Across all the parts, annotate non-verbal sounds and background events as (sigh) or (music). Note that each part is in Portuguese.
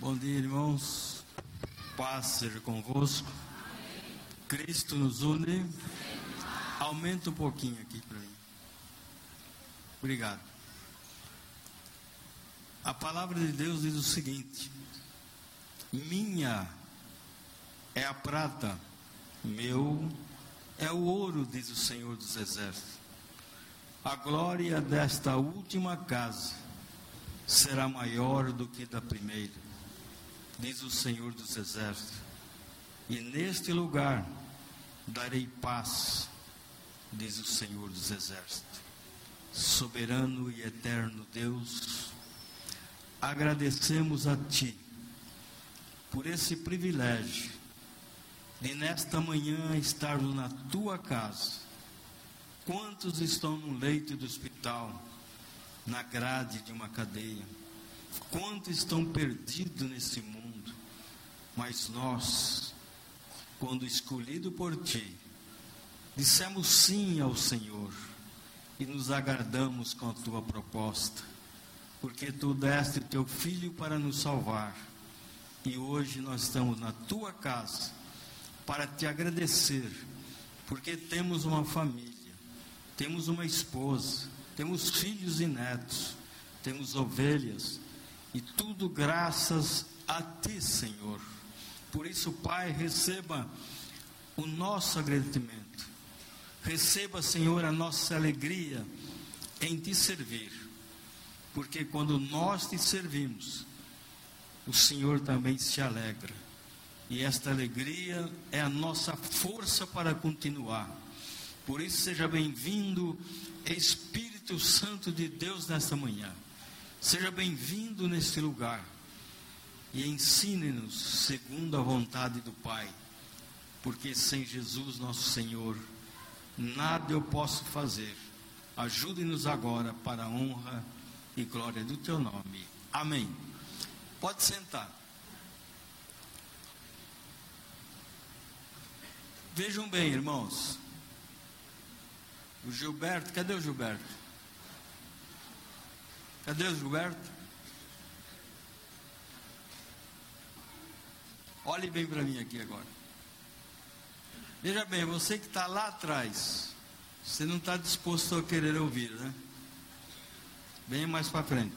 Bom dia, irmãos. Paz seja convosco. Cristo nos une. Aumenta um pouquinho aqui para mim. Obrigado. A palavra de Deus diz o seguinte: Minha é a prata, meu é o ouro, diz o Senhor dos Exércitos. A glória desta última casa será maior do que da primeira, diz o Senhor dos Exércitos. E neste lugar darei paz, diz o Senhor dos Exércitos. Soberano e eterno Deus, agradecemos a Ti por esse privilégio de nesta manhã estarmos na Tua casa. Quantos estão no leito do hospital, na grade de uma cadeia? Quantos estão perdidos nesse mundo? Mas nós, quando escolhido por Ti, dissemos sim ao Senhor e nos agradamos com a Tua proposta, porque Tu deste Teu Filho para nos salvar. E hoje nós estamos na Tua casa para Te agradecer, porque temos uma família, temos uma esposa, temos filhos e netos, temos ovelhas, e tudo graças a Ti, Senhor. Por isso, Pai, receba o nosso agradecimento. Receba, Senhor, a nossa alegria em te servir. Porque quando nós te servimos, o Senhor também se alegra. E esta alegria é a nossa força para continuar. Por isso, seja bem-vindo, Espírito Santo de Deus, nesta manhã. Seja bem-vindo neste lugar e ensine-nos segundo a vontade do Pai, porque sem Jesus, nosso Senhor, nada eu posso fazer. Ajude-nos agora para a honra e glória do teu nome. Amém. Pode sentar. Vejam bem, irmãos. O Gilberto, cadê o Gilberto? Cadê o Gilberto? Olhe bem para mim aqui agora. Veja bem, você que está lá atrás, você não está disposto a querer ouvir, né? Venha mais para frente.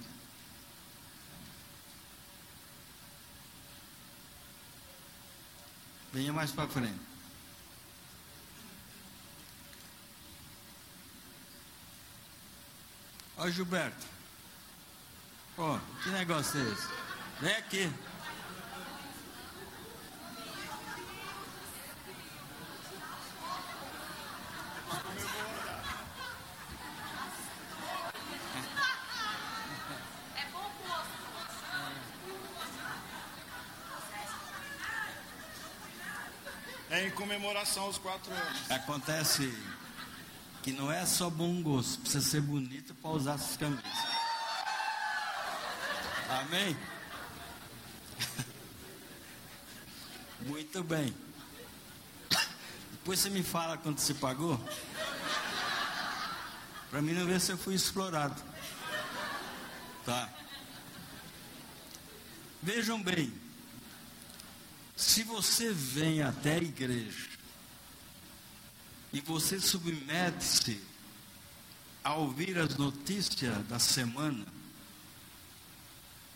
Venha mais para frente. Ó Gilberto. Ó, que negócio é esse? Vem aqui. Em comemoração aos quatro anos. Acontece que não é só bom gosto, precisa ser bonito para usar essas camisas. Amém? (laughs) Muito bem. Depois você me fala quanto você pagou. Para mim não ver se eu fui explorado. Tá. Vejam bem. Se você vem até a igreja e você submete-se a ouvir as notícias da semana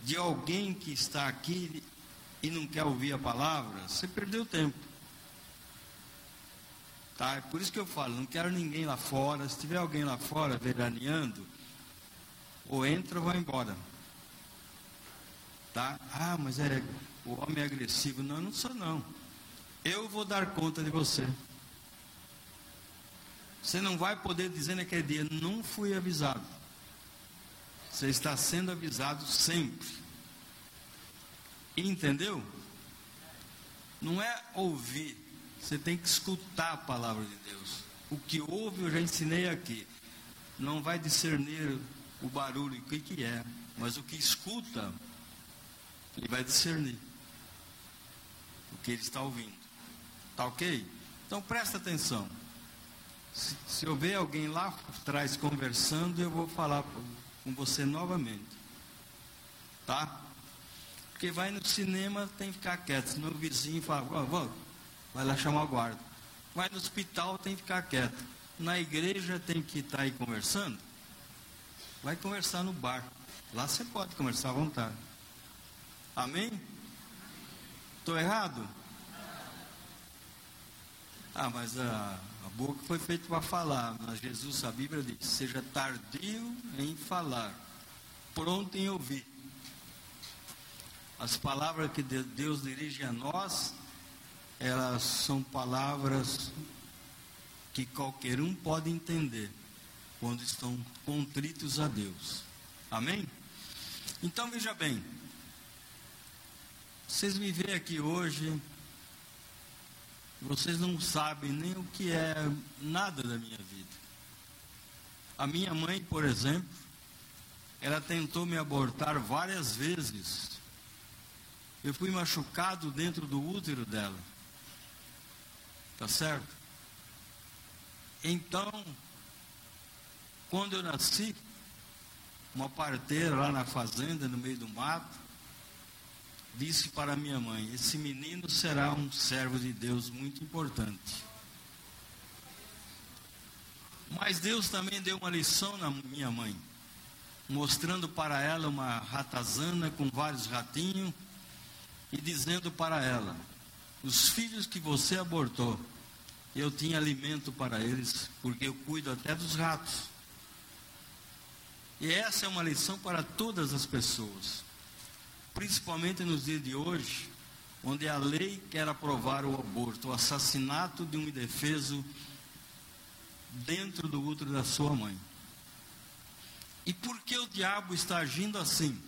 de alguém que está aqui e não quer ouvir a palavra, você perdeu tempo. Tá? É por isso que eu falo, não quero ninguém lá fora. Se tiver alguém lá fora veraneando, ou entra ou vai embora. Tá? Ah, mas é o homem é agressivo. Não, não sou não. Eu vou dar conta de você. Você não vai poder dizer naquele dia, não fui avisado. Você está sendo avisado sempre. Entendeu? Não é ouvir, você tem que escutar a palavra de Deus. O que ouve eu já ensinei aqui. Não vai discernir o barulho, o que, que é, mas o que escuta, ele vai discernir que ele está ouvindo. Tá ok? Então presta atenção. Se, se eu ver alguém lá atrás conversando, eu vou falar com você novamente. Tá? Porque vai no cinema, tem que ficar quieto. Senão o vizinho fala, vamos, vai lá chamar o guarda. Vai no hospital, tem que ficar quieto. Na igreja tem que estar aí conversando. Vai conversar no bar. Lá você pode conversar à vontade. Amém? Estou errado? Ah, mas a, a boca foi feita para falar. Mas Jesus, a Bíblia diz: seja tardio em falar, pronto em ouvir. As palavras que Deus dirige a nós, elas são palavras que qualquer um pode entender quando estão contritos a Deus. Amém? Então veja bem, vocês me veem aqui hoje, vocês não sabem nem o que é nada da minha vida. A minha mãe, por exemplo, ela tentou me abortar várias vezes. Eu fui machucado dentro do útero dela. Tá certo? Então, quando eu nasci, uma parteira lá na fazenda, no meio do mato, disse para minha mãe: Esse menino será um servo de Deus muito importante. Mas Deus também deu uma lição na minha mãe, mostrando para ela uma ratazana com vários ratinhos e dizendo para ela: Os filhos que você abortou, eu tinha alimento para eles, porque eu cuido até dos ratos. E essa é uma lição para todas as pessoas, principalmente nos dias de hoje, onde a lei quer aprovar o aborto, o assassinato de um indefeso dentro do útero da sua mãe. E por que o diabo está agindo assim?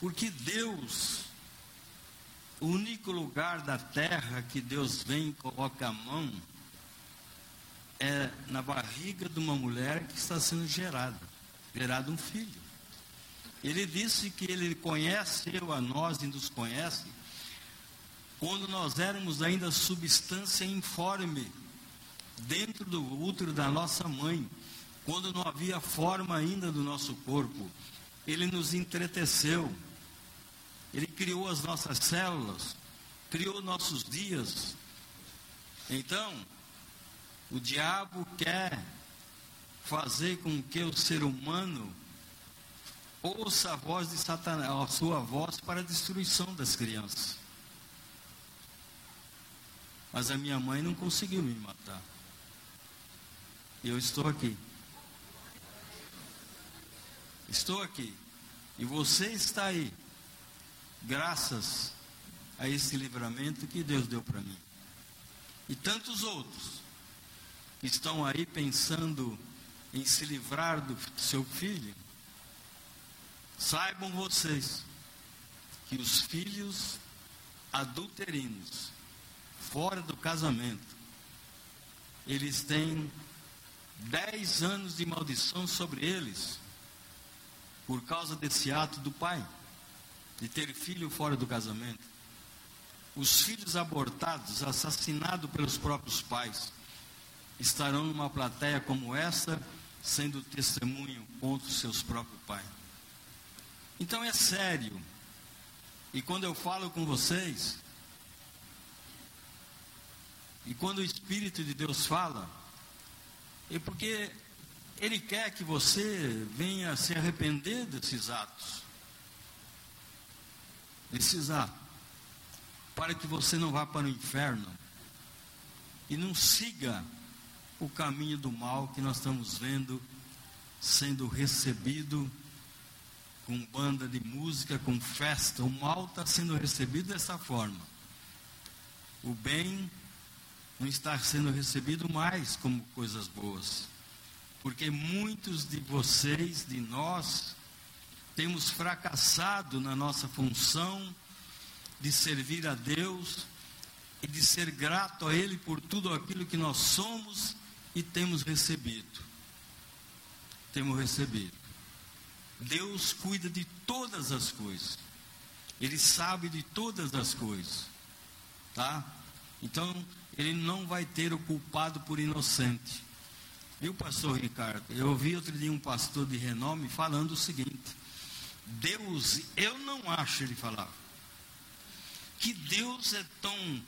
Porque Deus, o único lugar da terra que Deus vem e coloca a mão, é na barriga de uma mulher que está sendo gerada, gerado um filho. Ele disse que ele conheceu a nós e nos conhece quando nós éramos ainda substância informe dentro do útero da nossa mãe, quando não havia forma ainda do nosso corpo. Ele nos entreteceu. Ele criou as nossas células, criou nossos dias. Então, o diabo quer fazer com que o ser humano ouça a voz de Satanás, a sua voz para a destruição das crianças. Mas a minha mãe não conseguiu me matar. Eu estou aqui. Estou aqui. E você está aí. Graças a esse livramento que Deus deu para mim. E tantos outros que estão aí pensando em se livrar do seu filho, saibam vocês que os filhos adulterinos, fora do casamento, eles têm dez anos de maldição sobre eles, por causa desse ato do pai, de ter filho fora do casamento. Os filhos abortados, assassinados pelos próprios pais, estarão numa plateia como essa, sendo testemunho contra os seus próprios pais. Então é sério. E quando eu falo com vocês, e quando o Espírito de Deus fala, é porque Ele quer que você venha se arrepender desses atos. Desses atos. Para que você não vá para o inferno. E não siga o caminho do mal que nós estamos vendo sendo recebido com banda de música, com festa. O mal está sendo recebido dessa forma. O bem não está sendo recebido mais como coisas boas. Porque muitos de vocês, de nós, temos fracassado na nossa função de servir a Deus e de ser grato a Ele por tudo aquilo que nós somos e temos recebido. Temos recebido. Deus cuida de todas as coisas. Ele sabe de todas as coisas. Tá? Então, ele não vai ter o culpado por inocente. Viu, pastor Ricardo? Eu ouvi outro dia um pastor de renome falando o seguinte: Deus, eu não acho, ele falava, que Deus é tão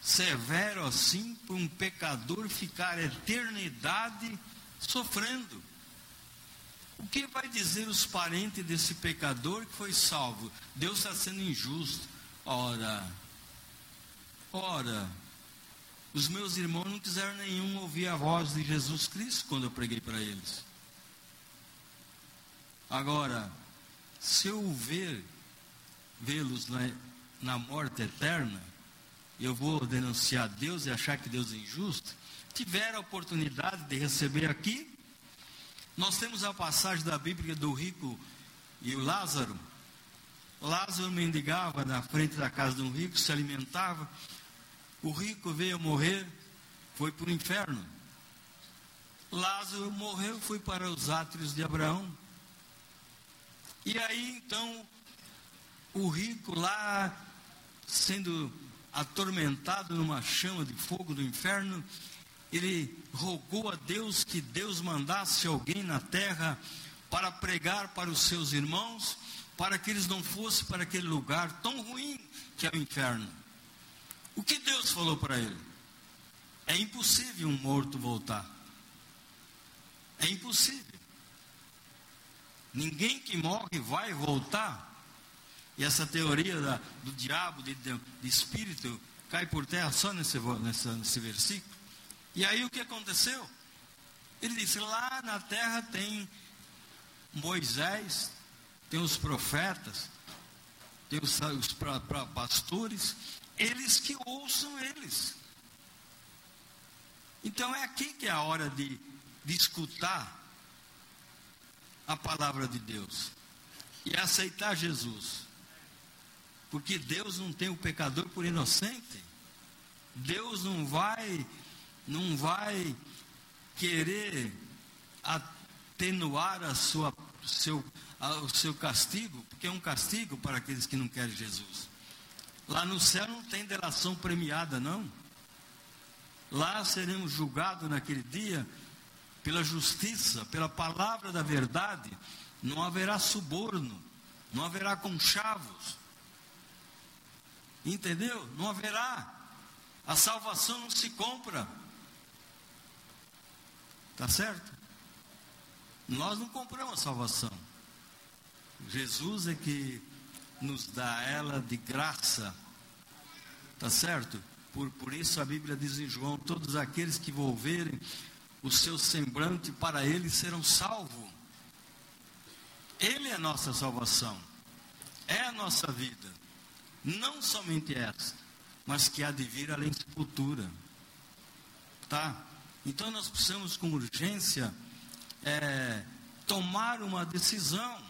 severo assim para um pecador ficar a eternidade sofrendo. O que vai dizer os parentes desse pecador que foi salvo? Deus está sendo injusto. Ora, ora, os meus irmãos não quiseram nenhum ouvir a voz de Jesus Cristo quando eu preguei para eles. Agora, se eu ver, vê-los na, na morte eterna, eu vou denunciar Deus e achar que Deus é injusto. Tiver a oportunidade de receber aqui, nós temos a passagem da Bíblia do rico e o Lázaro. Lázaro mendigava na frente da casa de um rico, se alimentava. O rico veio morrer, foi para o inferno. Lázaro morreu, foi para os átrios de Abraão. E aí então, o rico lá, sendo atormentado numa chama de fogo do inferno, ele rogou a Deus que Deus mandasse alguém na terra para pregar para os seus irmãos, para que eles não fossem para aquele lugar tão ruim que é o inferno. O que Deus falou para ele? É impossível um morto voltar. É impossível. Ninguém que morre vai voltar. E essa teoria da, do diabo, de, de, de, espírito, cai por terra só nesse, nesse versículo. E aí o que aconteceu? Ele disse: lá na terra tem Moisés, tem os profetas, tem os, os pra, pra pastores, eles que ouçam eles. Então é aqui que é a hora de, de escutar a palavra de Deus e aceitar Jesus. Porque Deus não tem o pecador por inocente. Deus não vai não vai querer atenuar a sua, seu, a, o seu castigo, porque é um castigo para aqueles que não querem Jesus. Lá no céu não tem delação premiada, não. Lá seremos julgados naquele dia pela justiça, pela palavra da verdade. Não haverá suborno, não haverá conchavos. Entendeu? Não haverá. A salvação não se compra. Tá certo? Nós não compramos a salvação. Jesus é que nos dá ela de graça. Tá certo? Por, por isso a Bíblia diz em João: todos aqueles que volverem o seu semblante para ele serão salvos. Ele é a nossa salvação. É a nossa vida. Não somente esta, mas que há de vir além de futura. Tá? Então nós precisamos com urgência é, tomar uma decisão.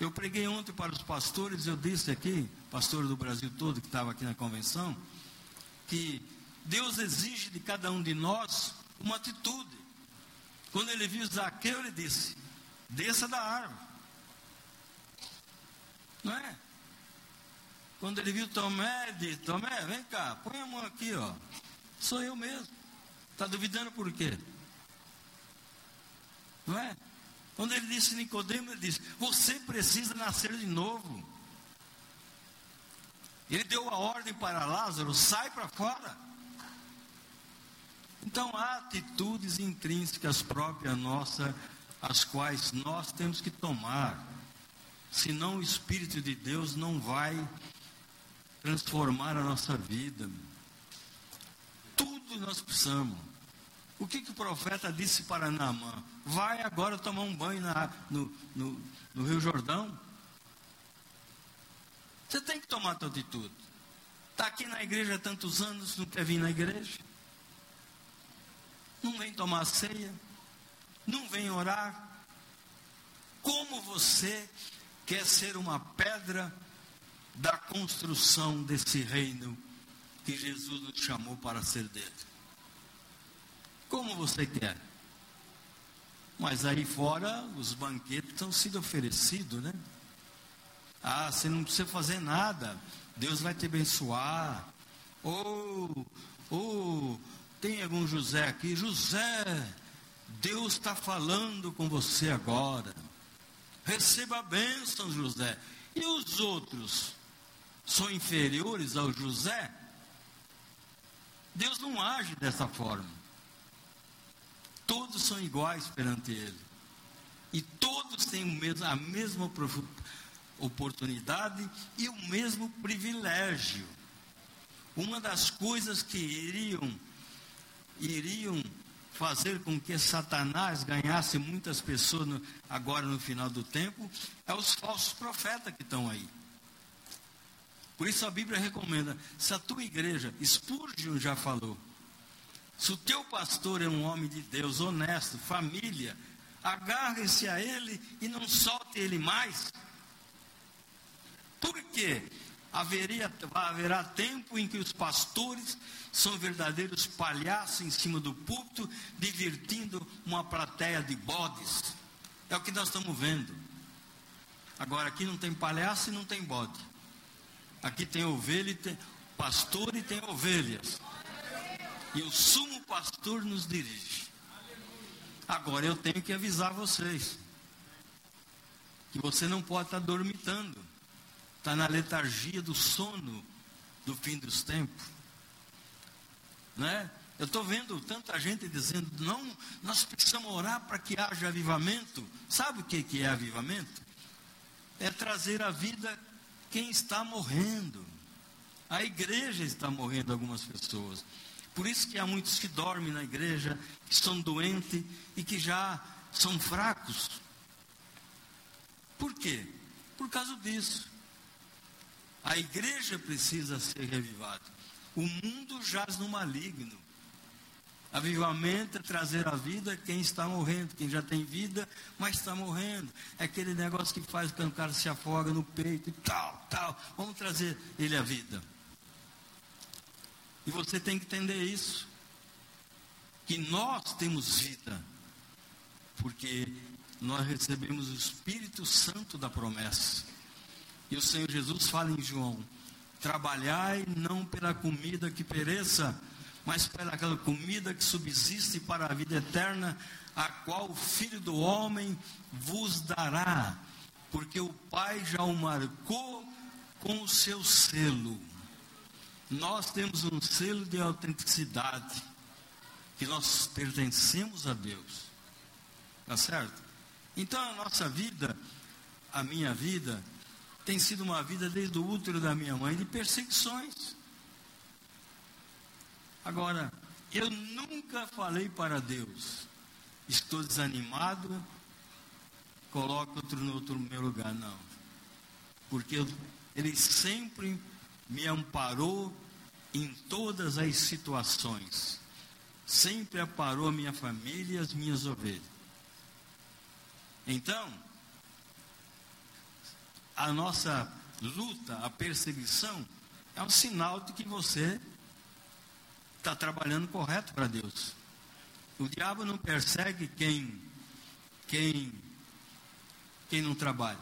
Eu preguei ontem para os pastores, eu disse aqui, pastor do Brasil todo que estava aqui na convenção, que Deus exige de cada um de nós uma atitude. Quando ele viu Zaqueu, ele disse: desça da árvore. Não é? Quando ele viu Tomé, ele disse: Tomé, vem cá, põe a mão aqui, ó. Sou eu mesmo. Está duvidando por quê? Não é? Quando ele disse Nicodemo, ele disse: Você precisa nascer de novo. Ele deu a ordem para Lázaro: sai para fora. Então há atitudes intrínsecas próprias nossas, as quais nós temos que tomar. Senão o Espírito de Deus não vai transformar a nossa vida tudo nós precisamos. O que, que o profeta disse para Naamã? Vai agora tomar um banho na, no, no, no Rio Jordão. Você tem que tomar a tua atitude. Está aqui na igreja há tantos anos, não quer vir na igreja. Não vem tomar ceia. Não vem orar. Como você quer ser uma pedra da construção desse reino que Jesus nos chamou para ser dele. Como você quer? Mas aí fora os banquetes estão sendo oferecidos, né? Ah, você não precisa fazer nada, Deus vai te abençoar. Ou, ou tem algum José aqui? José, Deus está falando com você agora. Receba a bênção, José. E os outros são inferiores ao José? Deus não age dessa forma. Todos são iguais perante Ele. E todos têm a mesma oportunidade e o mesmo privilégio. Uma das coisas que iriam, iriam fazer com que Satanás ganhasse muitas pessoas no, agora no final do tempo é os falsos profetas que estão aí. Por isso a Bíblia recomenda, se a tua igreja, Spurgeon já falou, se o teu pastor é um homem de Deus, honesto, família, agarre-se a ele e não solte ele mais. Por quê? Haveria, haverá tempo em que os pastores são verdadeiros palhaços em cima do púlpito, divertindo uma plateia de bodes. É o que nós estamos vendo. Agora, aqui não tem palhaço e não tem bode. Aqui tem ovelha e tem pastor e tem ovelhas. E o sumo pastor nos dirige. Agora eu tenho que avisar vocês que você não pode estar dormitando está na letargia do sono do fim dos tempos. Né? Eu estou vendo tanta gente dizendo, não, nós precisamos orar para que haja avivamento. Sabe o que, que é avivamento? É trazer à vida quem está morrendo. A igreja está morrendo algumas pessoas. Por isso que há muitos que dormem na igreja, que estão doentes e que já são fracos. Por quê? Por causa disso. A igreja precisa ser revivada. O mundo jaz no maligno. Avivamento é trazer a vida quem está morrendo, quem já tem vida, mas está morrendo. É aquele negócio que faz com que o cara se afoga no peito e tal, tal. Vamos trazer ele à vida. E você tem que entender isso. Que nós temos vida. Porque nós recebemos o Espírito Santo da promessa. E o Senhor Jesus fala em João: Trabalhai não pela comida que pereça, mas pela aquela comida que subsiste para a vida eterna, a qual o Filho do Homem vos dará, porque o Pai já o marcou com o seu selo. Nós temos um selo de autenticidade, que nós pertencemos a Deus. Tá certo? Então a nossa vida, a minha vida, tem sido uma vida desde o útero da minha mãe de perseguições. Agora, eu nunca falei para Deus, estou desanimado, coloco outro no outro meu lugar, não. Porque Ele sempre me amparou em todas as situações. Sempre amparou a minha família e as minhas ovelhas. Então, a nossa luta, a perseguição, é um sinal de que você está trabalhando correto para Deus. O diabo não persegue quem, quem, quem não trabalha.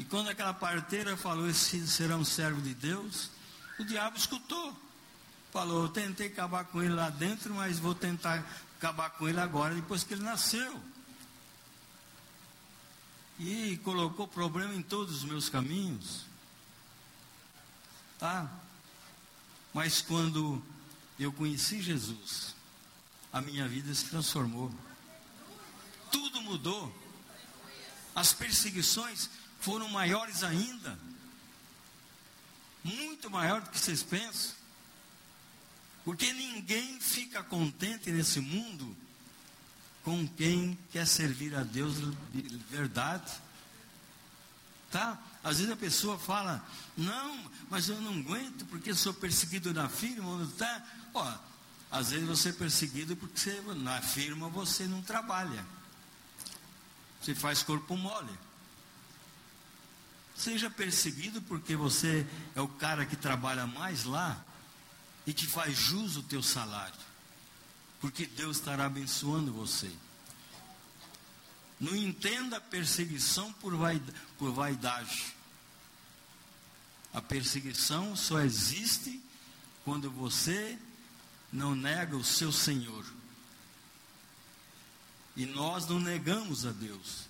E quando aquela parteira falou, esse será um servo de Deus, o diabo escutou. Falou, eu tentei acabar com ele lá dentro, mas vou tentar acabar com ele agora, depois que ele nasceu e colocou problema em todos os meus caminhos. Tá? Mas quando eu conheci Jesus, a minha vida se transformou. Tudo mudou. As perseguições foram maiores ainda. Muito maior do que vocês pensam. Porque ninguém fica contente nesse mundo com quem quer servir a Deus de verdade. Tá? Às vezes a pessoa fala, não, mas eu não aguento porque sou perseguido na firma, tá? Ó, às vezes você é perseguido porque você, na firma você não trabalha. Você faz corpo mole. Seja perseguido porque você é o cara que trabalha mais lá e que faz jus o teu salário porque Deus estará abençoando você. Não entenda a perseguição por vaidade. A perseguição só existe quando você não nega o seu Senhor. E nós não negamos a Deus.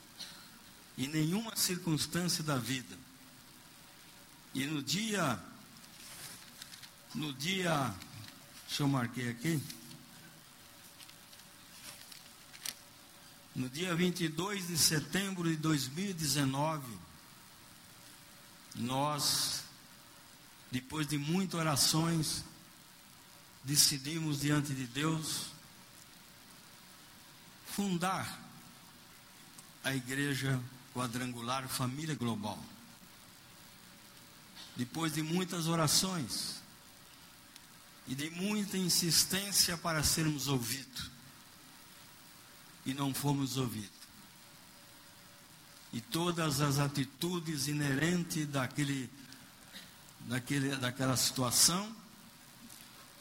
em nenhuma circunstância da vida. E no dia, no dia, deixa eu marquei aqui, no dia 22 de setembro de 2019, nós, depois de muitas orações, decidimos diante de Deus fundar a igreja quadrangular Família Global. Depois de muitas orações e de muita insistência para sermos ouvidos, e não fomos ouvidos. E todas as atitudes inerentes daquele, daquele, daquela situação,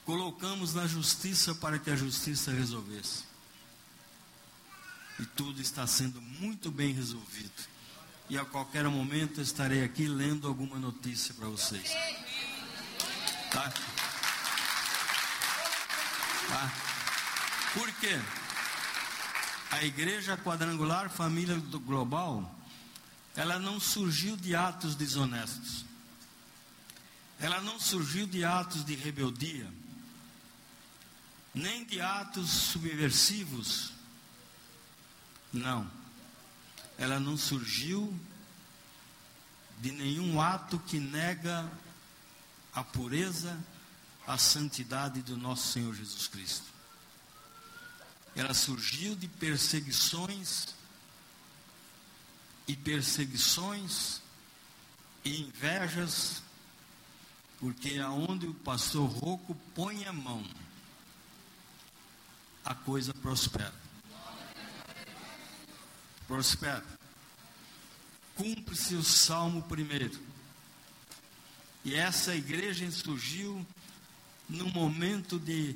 colocamos na justiça para que a justiça resolvesse. E tudo está sendo muito bem resolvido. E a qualquer momento estarei aqui lendo alguma notícia para vocês. Tá? Tá? Por quê? A igreja quadrangular família global, ela não surgiu de atos desonestos. Ela não surgiu de atos de rebeldia, nem de atos subversivos não. Ela não surgiu de nenhum ato que nega a pureza, a santidade do nosso Senhor Jesus Cristo. Ela surgiu de perseguições e perseguições e invejas, porque aonde o pastor Roco põe a mão, a coisa prospera prospera. Cumpre-se o Salmo primeiro. E essa igreja surgiu num momento de,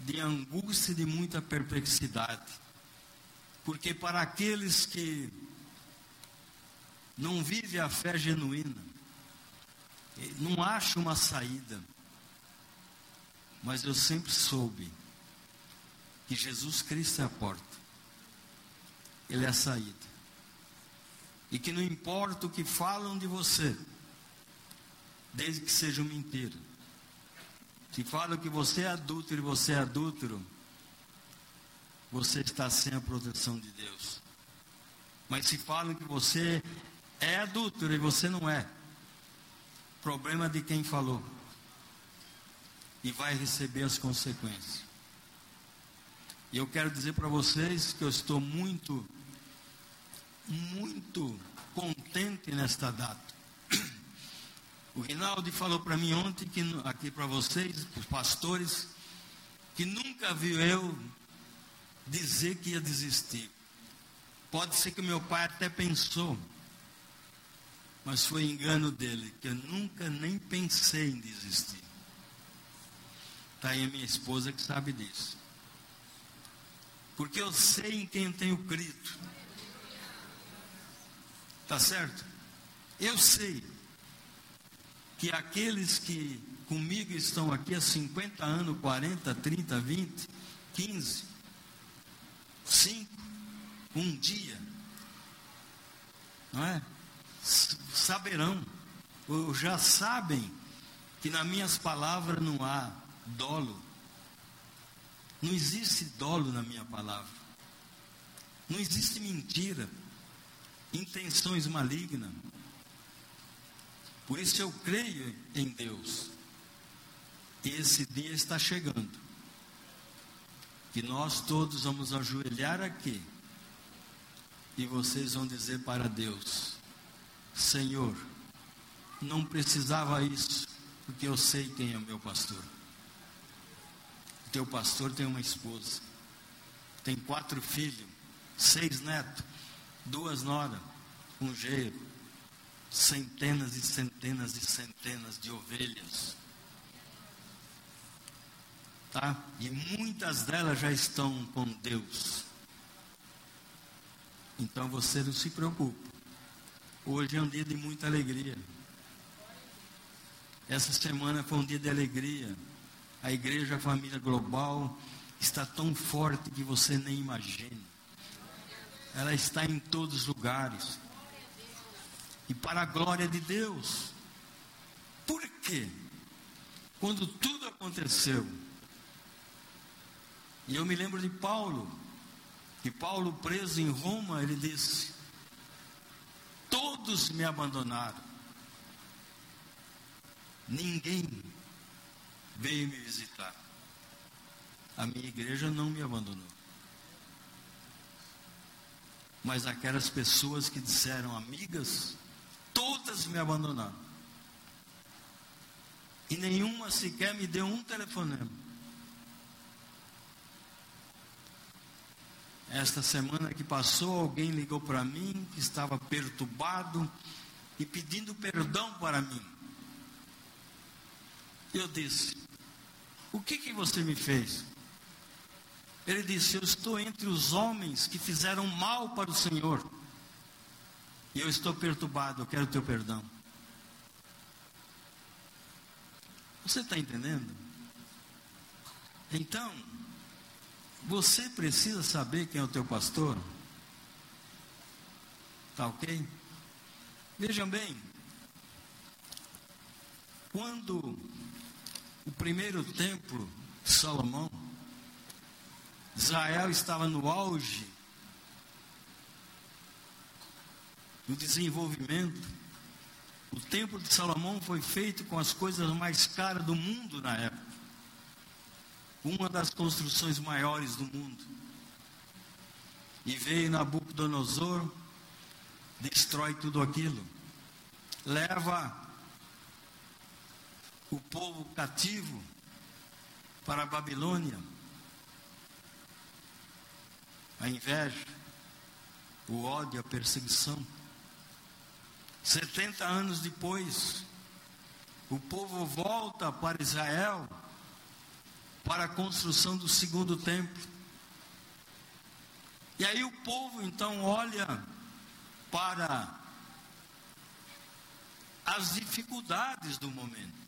de angústia e de muita perplexidade. Porque para aqueles que não vivem a fé genuína, não acham uma saída. Mas eu sempre soube que Jesus Cristo é a porta. Ele é a saída. E que não importa o que falam de você, desde que seja mentira. Se falam que você é adúltero e você é adúltero, você está sem a proteção de Deus. Mas se falam que você é adúltero e você não é, problema de quem falou. E vai receber as consequências. E eu quero dizer para vocês que eu estou muito muito contente nesta data. O Rinaldi falou para mim ontem, que, aqui para vocês, os pastores, que nunca viu eu dizer que ia desistir. Pode ser que meu pai até pensou, mas foi engano dele, que eu nunca nem pensei em desistir. Está aí a minha esposa que sabe disso. Porque eu sei em quem tenho crido. Tá certo? Eu sei que aqueles que comigo estão aqui há 50 anos, 40, 30, 20, 15, 5, um dia, não é? Saberão, ou já sabem que nas minhas palavras não há dolo. Não existe dolo na minha palavra. Não existe mentira intenções malignas. Por isso eu creio em Deus. E esse dia está chegando. Que nós todos vamos ajoelhar aqui. E vocês vão dizer para Deus: Senhor, não precisava isso, porque eu sei quem é o meu pastor. O teu pastor tem uma esposa, tem quatro filhos, seis netos duas noras, um jeito, centenas e centenas e centenas de ovelhas. Tá? E muitas delas já estão com Deus. Então você não se preocupe. Hoje é um dia de muita alegria. Essa semana foi um dia de alegria. A igreja, a família global está tão forte que você nem imagina ela está em todos os lugares. e para a glória de Deus. Por quê? Quando tudo aconteceu, e eu me lembro de Paulo, que Paulo preso em Roma, ele disse: Todos me abandonaram, ninguém veio me visitar. A minha igreja não me abandonou. Mas aquelas pessoas que disseram amigas, todas me abandonaram. E nenhuma sequer me deu um telefonema. Esta semana que passou, alguém ligou para mim que estava perturbado e pedindo perdão para mim. Eu disse: O que, que você me fez? Ele disse: Eu estou entre os homens que fizeram mal para o Senhor. E eu estou perturbado, eu quero teu perdão. Você está entendendo? Então, você precisa saber quem é o teu pastor. Tá ok? Vejam bem, quando o primeiro templo Salomão, Israel estava no auge do desenvolvimento. O templo de Salomão foi feito com as coisas mais caras do mundo na época. Uma das construções maiores do mundo. E veio Nabucodonosor, destrói tudo aquilo. Leva o povo cativo para a Babilônia a inveja, o ódio, a perseguição. 70 anos depois, o povo volta para Israel para a construção do segundo templo. E aí o povo então olha para as dificuldades do momento.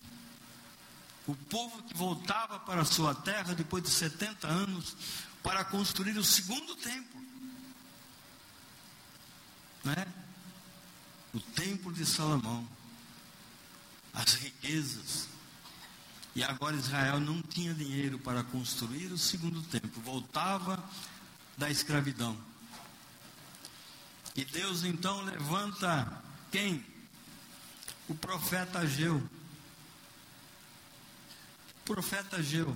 O povo que voltava para a sua terra depois de 70 anos para construir o segundo templo. Né? O templo de Salomão. As riquezas. E agora Israel não tinha dinheiro para construir o segundo templo. Voltava da escravidão. E Deus então levanta quem? O profeta Ageu. O profeta Ageu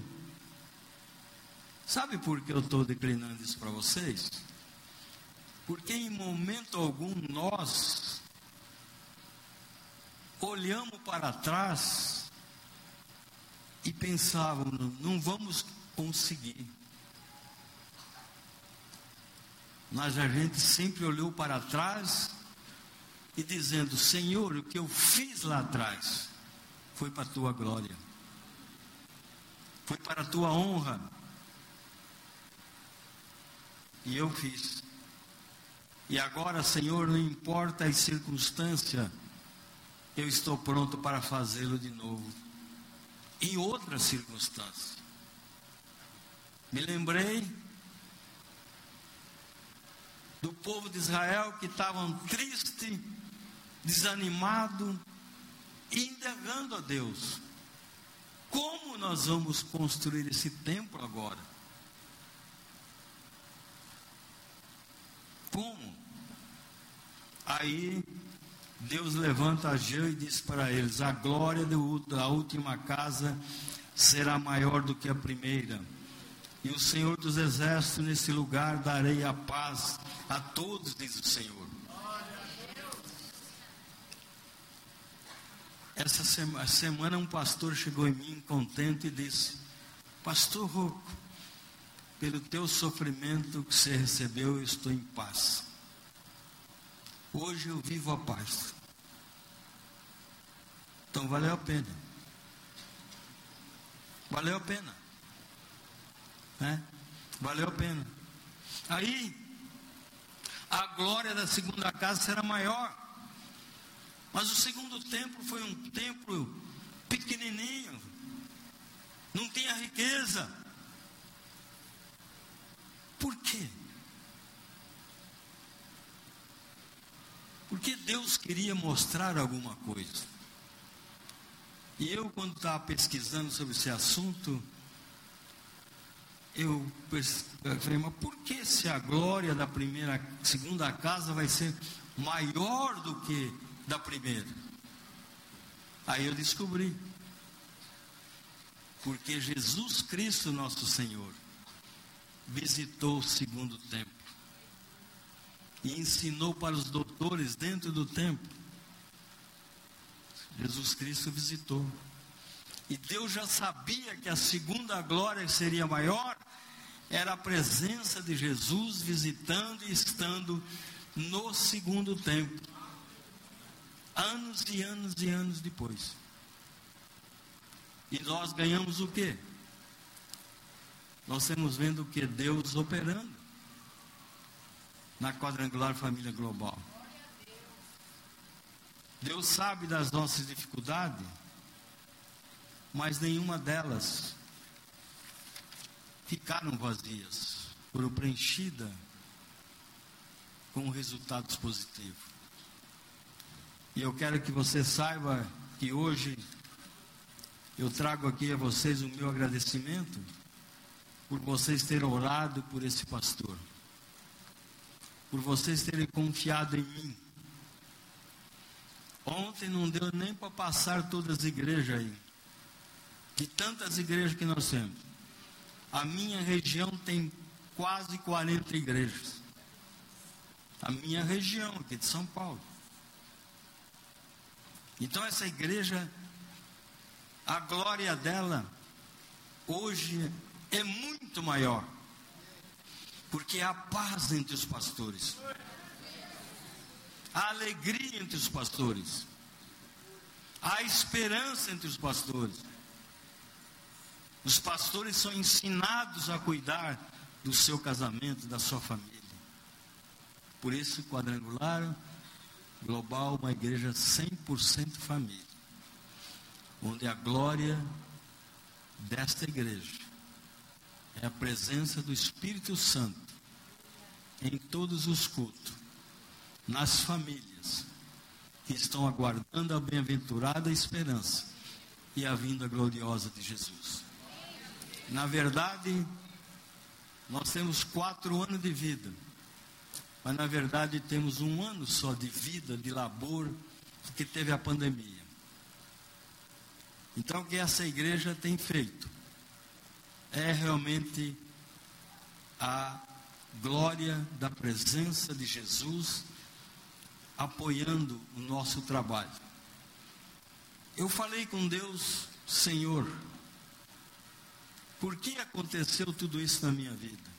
Sabe por que eu estou declinando isso para vocês? Porque em momento algum nós olhamos para trás e pensávamos, não vamos conseguir. Mas a gente sempre olhou para trás e dizendo: Senhor, o que eu fiz lá atrás foi para a tua glória, foi para a tua honra. E eu fiz. E agora, Senhor, não importa as circunstâncias, eu estou pronto para fazê-lo de novo. Em outras circunstâncias. Me lembrei do povo de Israel que estavam triste, desanimado, indagando a Deus. Como nós vamos construir esse templo agora? Como? Aí Deus levanta Ageu e diz para eles: A glória da última casa será maior do que a primeira. E o Senhor dos Exércitos, nesse lugar, darei a paz a todos, diz o Senhor. Essa semana, um pastor chegou em mim contente e disse: Pastor Rocco, pelo teu sofrimento que você recebeu, eu estou em paz. Hoje eu vivo a paz. Então valeu a pena. Valeu a pena. Né? Valeu a pena. Aí, a glória da segunda casa será maior. Mas o segundo templo foi um templo pequenininho. Não tinha riqueza. Por quê? Porque Deus queria mostrar alguma coisa. E eu, quando estava pesquisando sobre esse assunto, eu falei, mas por que se a glória da primeira, segunda casa vai ser maior do que da primeira? Aí eu descobri. Porque Jesus Cristo, nosso Senhor, visitou o segundo templo e ensinou para os doutores dentro do templo. Jesus Cristo visitou. E Deus já sabia que a segunda glória seria maior, era a presença de Jesus visitando e estando no segundo templo. Anos e anos e anos depois. E nós ganhamos o quê? Nós estamos vendo que? Deus operando na quadrangular família global. Deus sabe das nossas dificuldades, mas nenhuma delas ficaram vazias, foram preenchidas com resultados positivos. E eu quero que você saiba que hoje eu trago aqui a vocês o meu agradecimento por vocês terem orado por esse pastor por vocês terem confiado em mim. Ontem não deu nem para passar todas as igrejas aí. De tantas igrejas que nós temos. A minha região tem quase 40 igrejas. A minha região aqui de São Paulo. Então essa igreja, a glória dela hoje é muito maior porque há paz entre os pastores, há alegria entre os pastores, há esperança entre os pastores. Os pastores são ensinados a cuidar do seu casamento, da sua família. Por isso, quadrangular global, uma igreja 100% família, onde a glória desta igreja é a presença do Espírito Santo em todos os cultos, nas famílias que estão aguardando a bem-aventurada esperança e a vinda gloriosa de Jesus. Na verdade, nós temos quatro anos de vida, mas na verdade temos um ano só de vida, de labor, porque teve a pandemia. Então, o que essa igreja tem feito? É realmente a glória da presença de Jesus apoiando o nosso trabalho. Eu falei com Deus, Senhor, por que aconteceu tudo isso na minha vida?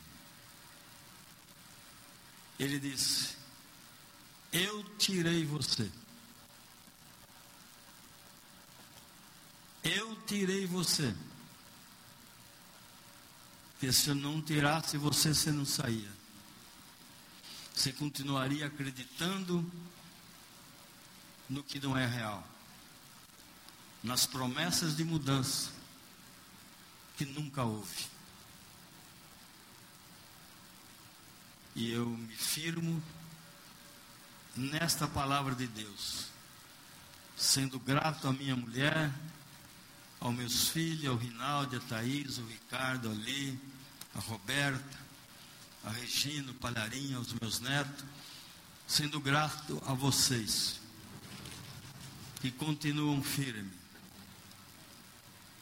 Ele disse: Eu tirei você. Eu tirei você. Porque se eu não tirasse você, você não saía. Você continuaria acreditando no que não é real. Nas promessas de mudança que nunca houve. E eu me firmo nesta palavra de Deus, sendo grato à minha mulher, aos meus filhos, ao Rinaldo, a Thaís, ao Ricardo, ali, a Roberta, a Regina, o Palharinho, aos meus netos, sendo grato a vocês que continuam firmes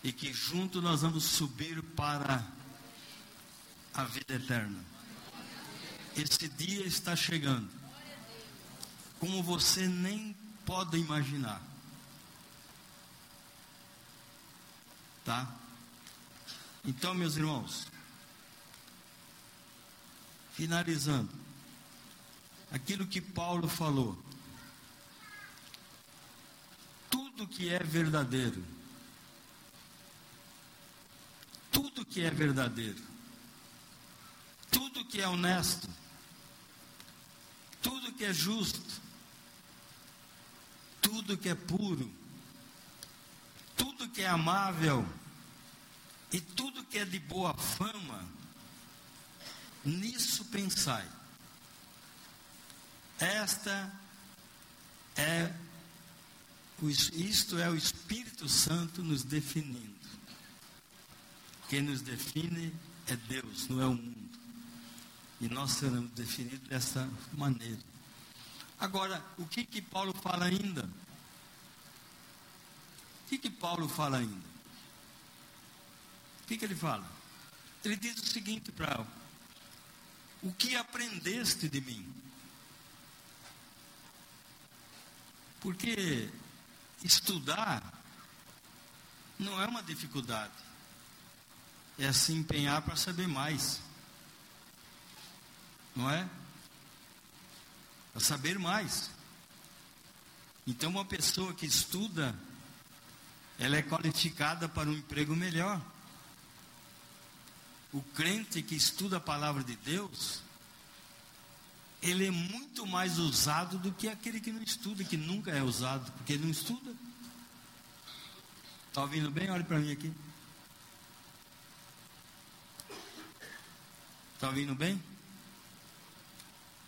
e que juntos nós vamos subir para a vida eterna. Esse dia está chegando, como você nem pode imaginar. Tá? Então, meus irmãos, Finalizando, aquilo que Paulo falou. Tudo que é verdadeiro, tudo que é verdadeiro, tudo que é honesto, tudo que é justo, tudo que é puro, tudo que é amável e tudo que é de boa fama, nisso pensai. Esta é isto é o Espírito Santo nos definindo. Quem nos define é Deus, não é o mundo. E nós seremos definidos dessa maneira. Agora, o que que Paulo fala ainda? Paulo fala ainda? O que que ele fala? Ele diz o seguinte para o que aprendeste de mim? Porque estudar não é uma dificuldade. É se empenhar para saber mais. Não é? Para saber mais. Então, uma pessoa que estuda, ela é qualificada para um emprego melhor. O crente que estuda a palavra de Deus, ele é muito mais usado do que aquele que não estuda, que nunca é usado, porque ele não estuda. Está ouvindo bem? Olhe para mim aqui. Está ouvindo bem?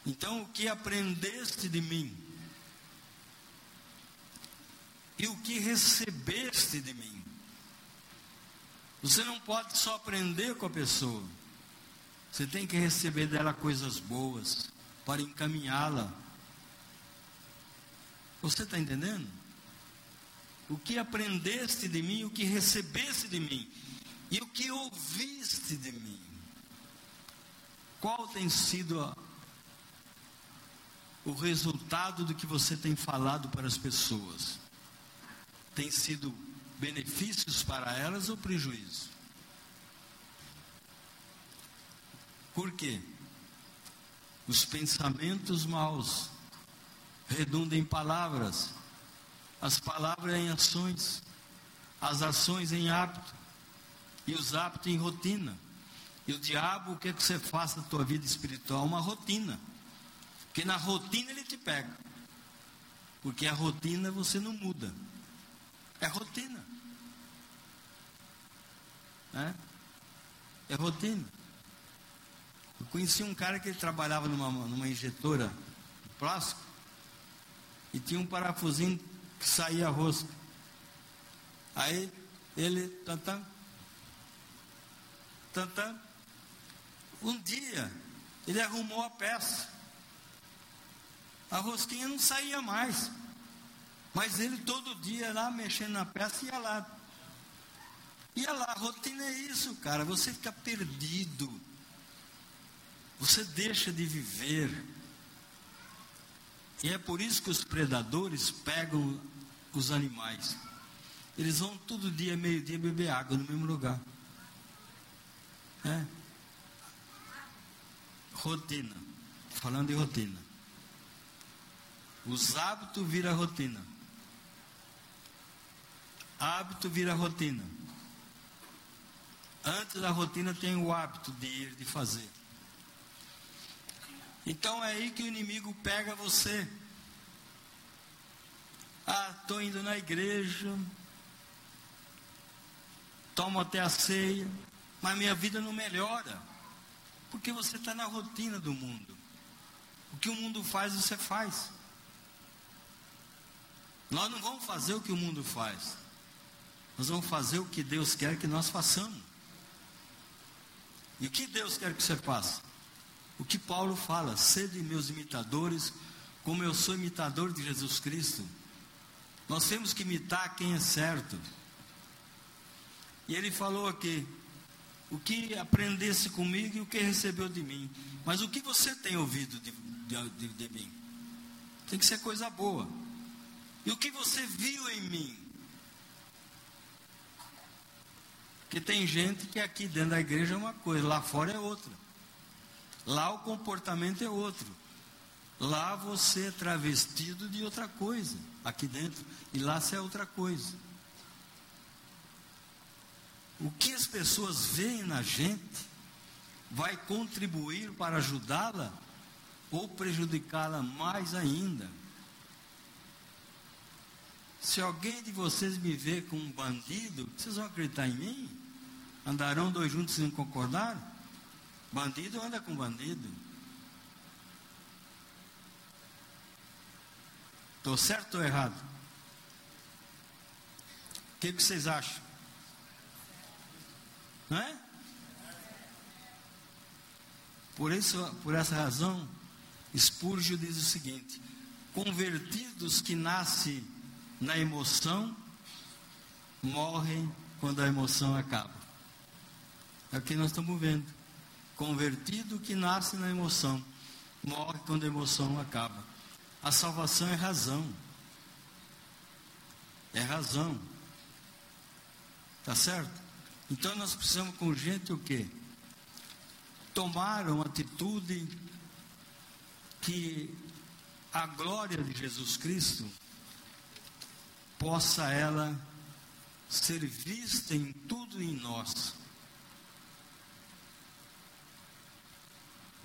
Então, o que aprendeste de mim? E o que recebeste de mim? Você não pode só aprender com a pessoa. Você tem que receber dela coisas boas para encaminhá-la. Você está entendendo? O que aprendeste de mim, o que recebeste de mim e o que ouviste de mim. Qual tem sido a, o resultado do que você tem falado para as pessoas? Tem sido benefícios para elas ou prejuízo? Por quê? Os pensamentos maus redundam em palavras, as palavras em ações, as ações em hábito, e os hábitos em rotina. E o diabo, o que, é que você faz na tua vida espiritual? Uma rotina. Porque na rotina ele te pega. Porque a rotina você não muda. É rotina. É, é rotina. Eu conheci um cara que ele trabalhava numa, numa injetora de plástico e tinha um parafusinho que saía a rosca. Aí ele, tantã, tantã, um dia ele arrumou a peça. A rosquinha não saía mais. Mas ele todo dia lá mexendo na peça ia lá. Ia lá, rotina é isso, cara. Você fica perdido. Você deixa de viver. E é por isso que os predadores pegam os animais. Eles vão todo dia, meio-dia, beber água no mesmo lugar. É. Rotina. Falando de rotina. Os hábitos viram rotina. Hábito vira rotina. Antes da rotina tem o hábito de ir, de fazer. Então é aí que o inimigo pega você. Ah, estou indo na igreja, tomo até a ceia, mas minha vida não melhora. Porque você está na rotina do mundo. O que o mundo faz, você faz. Nós não vamos fazer o que o mundo faz. Nós vamos fazer o que Deus quer que nós façamos. E o que Deus quer que você faça? O que Paulo fala, sede meus imitadores, como eu sou imitador de Jesus Cristo. Nós temos que imitar quem é certo. E ele falou aqui, o que aprendesse comigo e o que recebeu de mim. Mas o que você tem ouvido de, de, de, de mim? Tem que ser coisa boa. E o que você viu em mim? Porque tem gente que aqui dentro da igreja é uma coisa, lá fora é outra. Lá o comportamento é outro. Lá você é travestido de outra coisa, aqui dentro, e lá você é outra coisa. O que as pessoas veem na gente vai contribuir para ajudá-la ou prejudicá-la mais ainda. Se alguém de vocês me vê com um bandido, vocês vão acreditar em mim? Andarão dois juntos sem concordar? Bandido anda com bandido. Estou certo ou errado? O que, que vocês acham? Não é? Por, isso, por essa razão, Spurgeon diz o seguinte: convertidos que nascem na emoção, morrem quando a emoção acaba. É o que nós estamos vendo. Convertido que nasce na emoção, morre quando a emoção acaba. A salvação é razão. É razão. Tá certo? Então nós precisamos com gente o quê? Tomar uma atitude que a glória de Jesus Cristo possa ela ser vista em tudo em nós.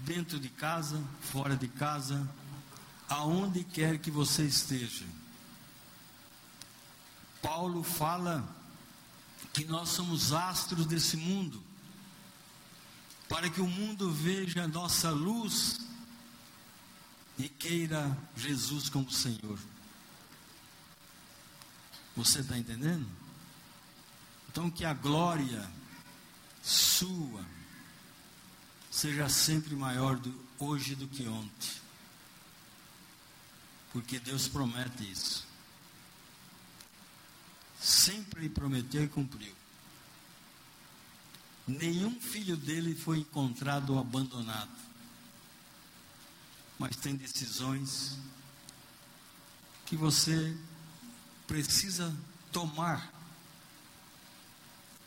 Dentro de casa, fora de casa, aonde quer que você esteja. Paulo fala que nós somos astros desse mundo, para que o mundo veja a nossa luz e queira Jesus como Senhor. Você está entendendo? Então, que a glória sua seja sempre maior do, hoje do que ontem. Porque Deus promete isso. Sempre prometeu e cumpriu. Nenhum filho dele foi encontrado abandonado mas tem decisões que você precisa tomar.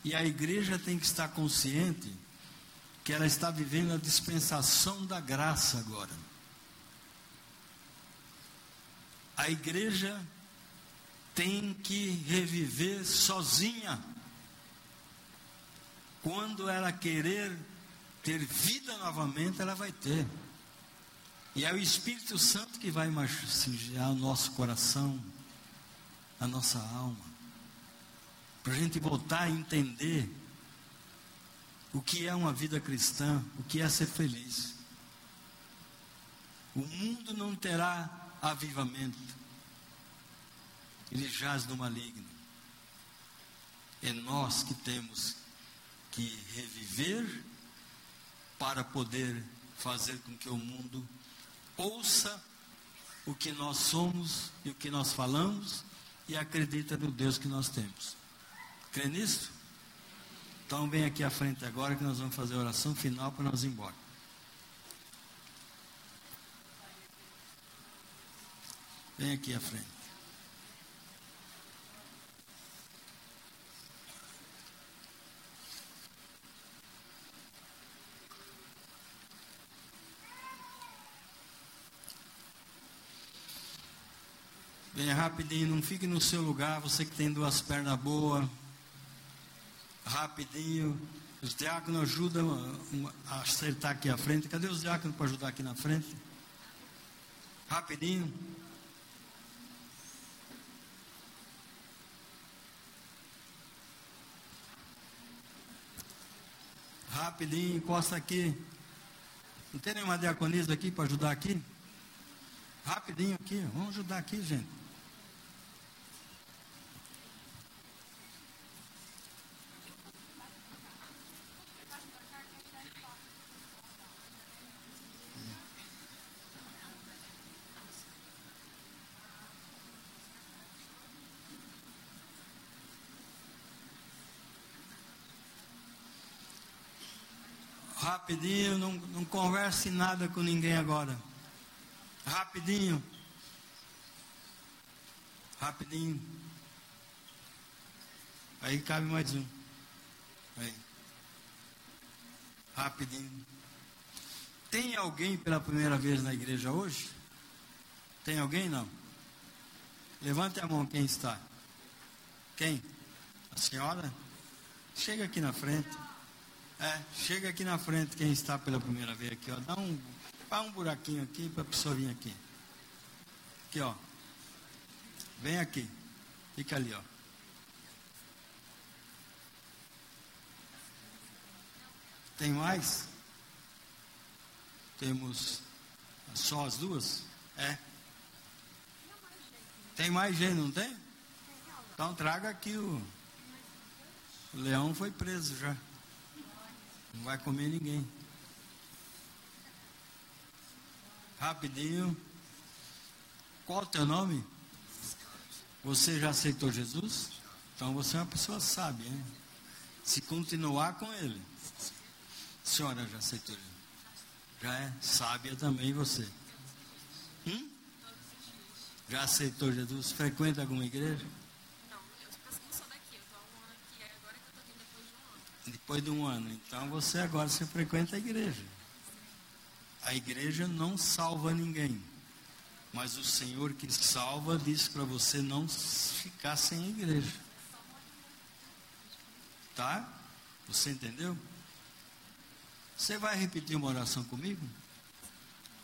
E a igreja tem que estar consciente que ela está vivendo a dispensação da graça agora. A igreja tem que reviver sozinha. Quando ela querer ter vida novamente, ela vai ter. E é o Espírito Santo que vai massagear o nosso coração, a nossa alma, para a gente voltar a entender o que é uma vida cristã, o que é ser feliz. O mundo não terá avivamento, ele jaz no maligno. É nós que temos que reviver para poder fazer com que o mundo ouça o que nós somos e o que nós falamos e acredita no Deus que nós temos. Crê nisso? Então vem aqui à frente agora que nós vamos fazer a oração final para nós ir embora. Vem aqui à frente. Venha rapidinho, não fique no seu lugar, você que tem duas pernas boas. Rapidinho. Os diáconos ajudam a acertar aqui à frente. Cadê os diáconos para ajudar aqui na frente? Rapidinho. Rapidinho, encosta aqui. Não tem nenhuma diaconisa aqui para ajudar aqui? Rapidinho aqui, vamos ajudar aqui, gente. Rapidinho, não, não converse nada com ninguém agora. Rapidinho. Rapidinho. Aí cabe mais um. Aí. Rapidinho. Tem alguém pela primeira vez na igreja hoje? Tem alguém não? Levante a mão quem está. Quem? A senhora? Chega aqui na frente. É, chega aqui na frente quem está pela primeira vez aqui, ó. Dá um, dá um buraquinho aqui para a pessoa vir aqui. Aqui, ó. Vem aqui. Fica ali, ó. Tem mais? Temos só as duas? É. Tem mais gente, não tem? Então traga aqui o. O leão foi preso já. Não vai comer ninguém. Rapidinho. Qual o teu nome? Você já aceitou Jesus? Então você é uma pessoa sábia, hein? Se continuar com ele. A senhora já aceitou Jesus? Já é sábia também você. Hum? Já aceitou Jesus? Frequenta alguma igreja? Não, eu tipo assim, sou daqui, eu tô há um ano aqui, é agora que eu tô aqui depois de um ano. Depois de um ano. Então você agora você frequenta a igreja. A igreja não salva ninguém. Mas o Senhor que salva disse para você não ficar sem a igreja. Tá? Você entendeu? Você vai repetir uma oração comigo?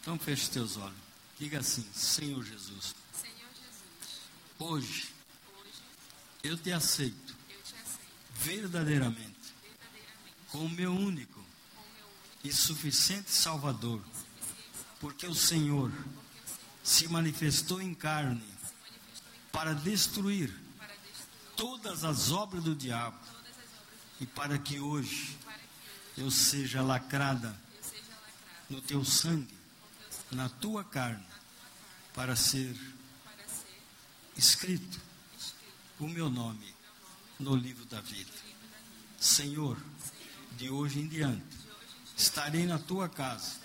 Então feche teus olhos. Diga assim: Senhor Jesus, Senhor Jesus, hoje hoje eu te aceito eu te aceito verdadeiramente verdadeiramente como meu único e suficiente Salvador, porque o Senhor o se manifestou em carne para destruir todas as obras do diabo e para que hoje eu seja lacrada no teu sangue, com na tua carne, para ser escrito o meu nome no livro da vida. Senhor, de hoje em diante, estarei na tua casa,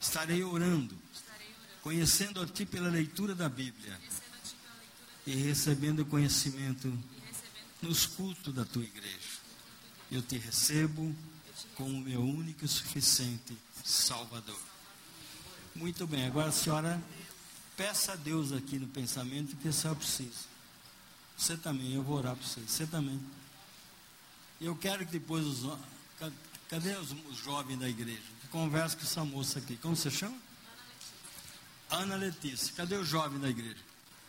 estarei orando, conhecendo a ti pela leitura da Bíblia e recebendo conhecimento nos cultos da tua igreja. Eu te recebo como meu único e suficiente Salvador. Muito bem, agora a senhora peça a Deus aqui no pensamento que a senhora precisa. Você também, eu vou orar para você. Você também. Eu quero que depois os. Cadê os, jovens da igreja? Conversa com essa moça aqui. Como você chama? Ana Letícia. Cadê o jovem da igreja?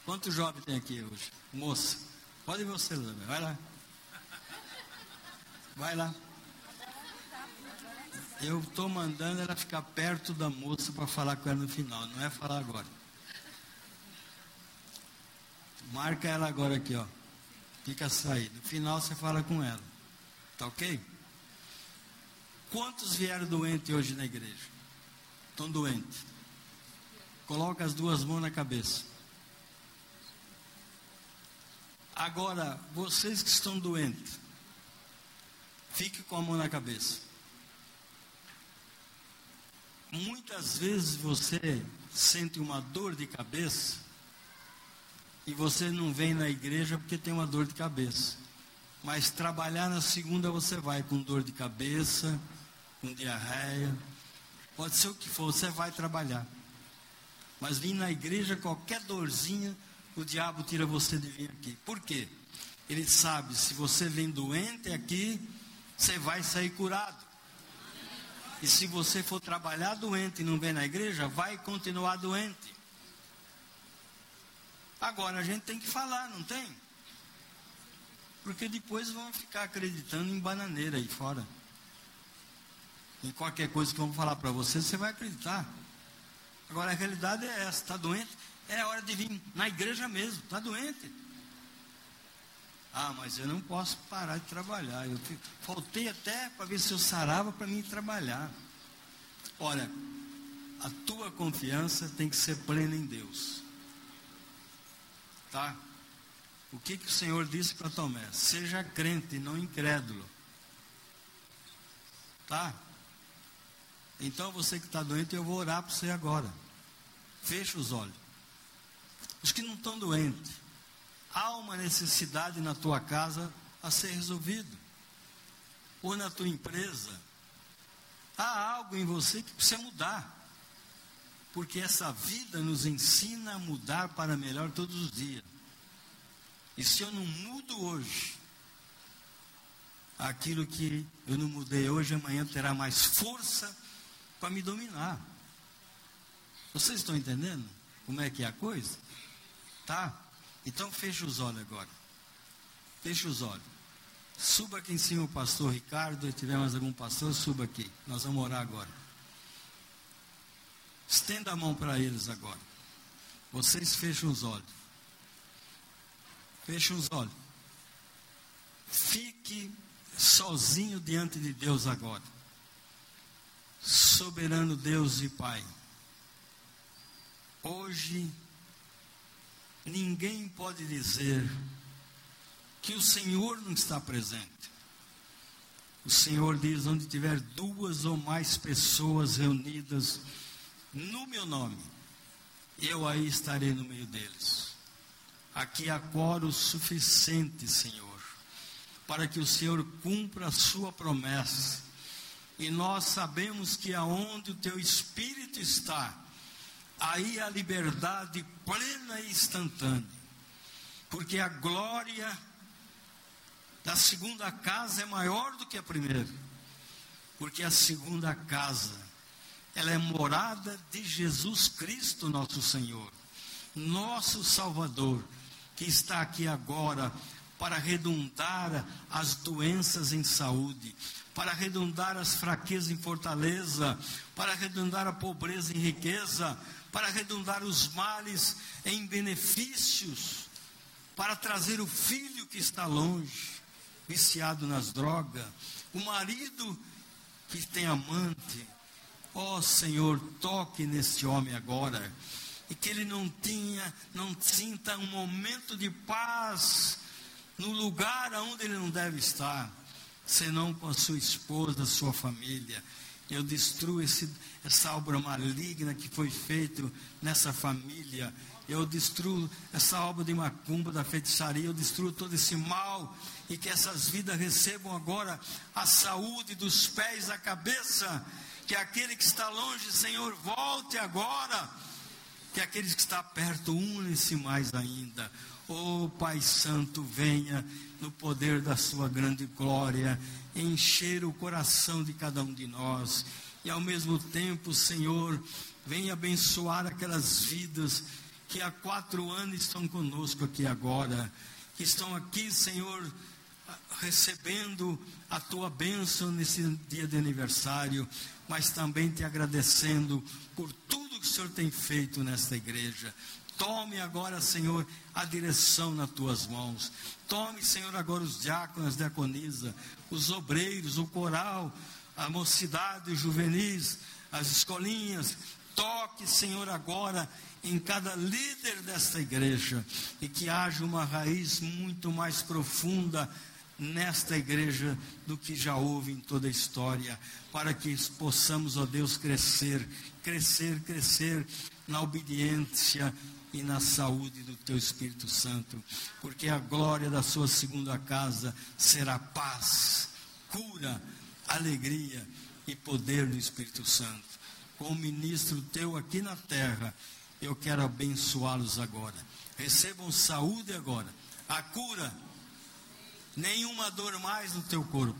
Quantos jovens tem aqui hoje? Moça. Pode ir você, Isabel. Vai lá. Vai lá. Eu estou mandando ela ficar perto da moça para falar com ela no final, não é falar agora. Marca ela agora aqui, ó. Fica sair. No final você fala com ela. Tá ok? Quantos vieram doentes hoje na igreja? Estão doentes. Coloca as duas mãos na cabeça. Agora, vocês que estão doentes, fique com a mão na cabeça. Muitas vezes você sente uma dor de cabeça e você não vem na igreja porque tem uma dor de cabeça. Mas trabalhar na segunda você vai com dor de cabeça, com diarreia, pode ser o que for, você vai trabalhar. Mas vir na igreja, qualquer dorzinha, o diabo tira você de vir aqui. Por quê? Ele sabe, se você vem doente aqui, você vai sair curado. E se você for trabalhar doente e não vem na igreja, vai continuar doente. Agora a gente tem que falar, não tem? Porque depois vão ficar acreditando em bananeira aí fora. Em qualquer coisa que vão falar para você, você vai acreditar. Agora a realidade é essa, está doente? É hora de vir na igreja mesmo, está doente. Ah, mas eu não posso parar de trabalhar. Eu faltei até para ver se eu sarava para mim trabalhar. Olha, a tua confiança tem que ser plena em Deus. Tá? O que, que o Senhor disse para Tomé? Seja crente, não incrédulo. Tá? Então você que está doente, eu vou orar para você agora. Fecha os olhos. Os que não estão doentes, há uma necessidade na tua casa a ser resolvido. Ou na tua empresa. Há algo em você que precisa mudar. Porque essa vida nos ensina a mudar para melhor todos os dias. E se eu não mudo hoje, aquilo que eu não mudei hoje, amanhã terá mais força para me dominar. Vocês estão entendendo como é que é a coisa? Tá? Então fecha os olhos agora. Fecha os olhos. Suba aqui em cima o pastor Ricardo. Se tiver mais algum pastor, suba aqui. Nós vamos orar agora. Estenda a mão para eles agora. Vocês fecham os olhos. Feche os olhos. Fique sozinho diante de Deus agora. Soberano Deus e Pai. Hoje, ninguém pode dizer que o Senhor não está presente. O Senhor diz: onde tiver duas ou mais pessoas reunidas no meu nome, eu aí estarei no meio deles. Aqui há coro suficiente, Senhor, para que o Senhor cumpra a sua promessa. E nós sabemos que aonde o teu Espírito está, aí a liberdade plena e instantânea. Porque a glória da segunda casa é maior do que a primeira. Porque a segunda casa, ela é morada de Jesus Cristo, nosso Senhor, nosso Salvador, que está aqui agora para redundar as doenças em saúde, para redundar as fraquezas em fortaleza, para redundar a pobreza em riqueza, para redundar os males em benefícios, para trazer o filho que está longe viciado nas drogas, o marido que tem amante. Ó oh, Senhor, toque nesse homem agora. E que ele não tinha, não sinta um momento de paz no lugar onde ele não deve estar, senão com a sua esposa, sua família. Eu destruo esse, essa obra maligna que foi feita nessa família. Eu destruo essa obra de macumba, da feitiçaria. Eu destruo todo esse mal e que essas vidas recebam agora a saúde dos pés à cabeça. Que aquele que está longe, Senhor, volte agora. Que aqueles que estão perto unem-se mais ainda. Oh Pai Santo, venha no poder da Sua grande glória, encher o coração de cada um de nós. E ao mesmo tempo, Senhor, venha abençoar aquelas vidas que há quatro anos estão conosco aqui agora, que estão aqui, Senhor, recebendo a tua bênção nesse dia de aniversário, mas também te agradecendo por tudo que o Senhor tem feito nesta igreja. Tome agora, Senhor, a direção nas tuas mãos. Tome, Senhor, agora os diáconos, diaconisa, os obreiros, o coral, a mocidade, os juvenis, as escolinhas. Toque, Senhor, agora em cada líder desta igreja e que haja uma raiz muito mais profunda nesta igreja do que já houve em toda a história, para que possamos, ó Deus, crescer, crescer, crescer na obediência e na saúde do teu Espírito Santo, porque a glória da sua segunda casa será paz, cura, alegria e poder do Espírito Santo. Como ministro teu aqui na terra, eu quero abençoá-los agora. Recebam saúde agora, a cura nenhuma dor mais no teu corpo.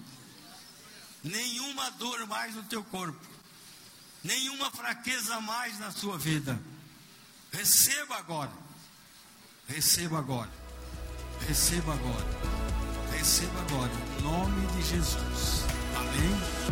Nenhuma dor mais no teu corpo. Nenhuma fraqueza mais na sua vida. Receba agora. Receba agora. Receba agora. Receba agora. Em nome de Jesus. Amém.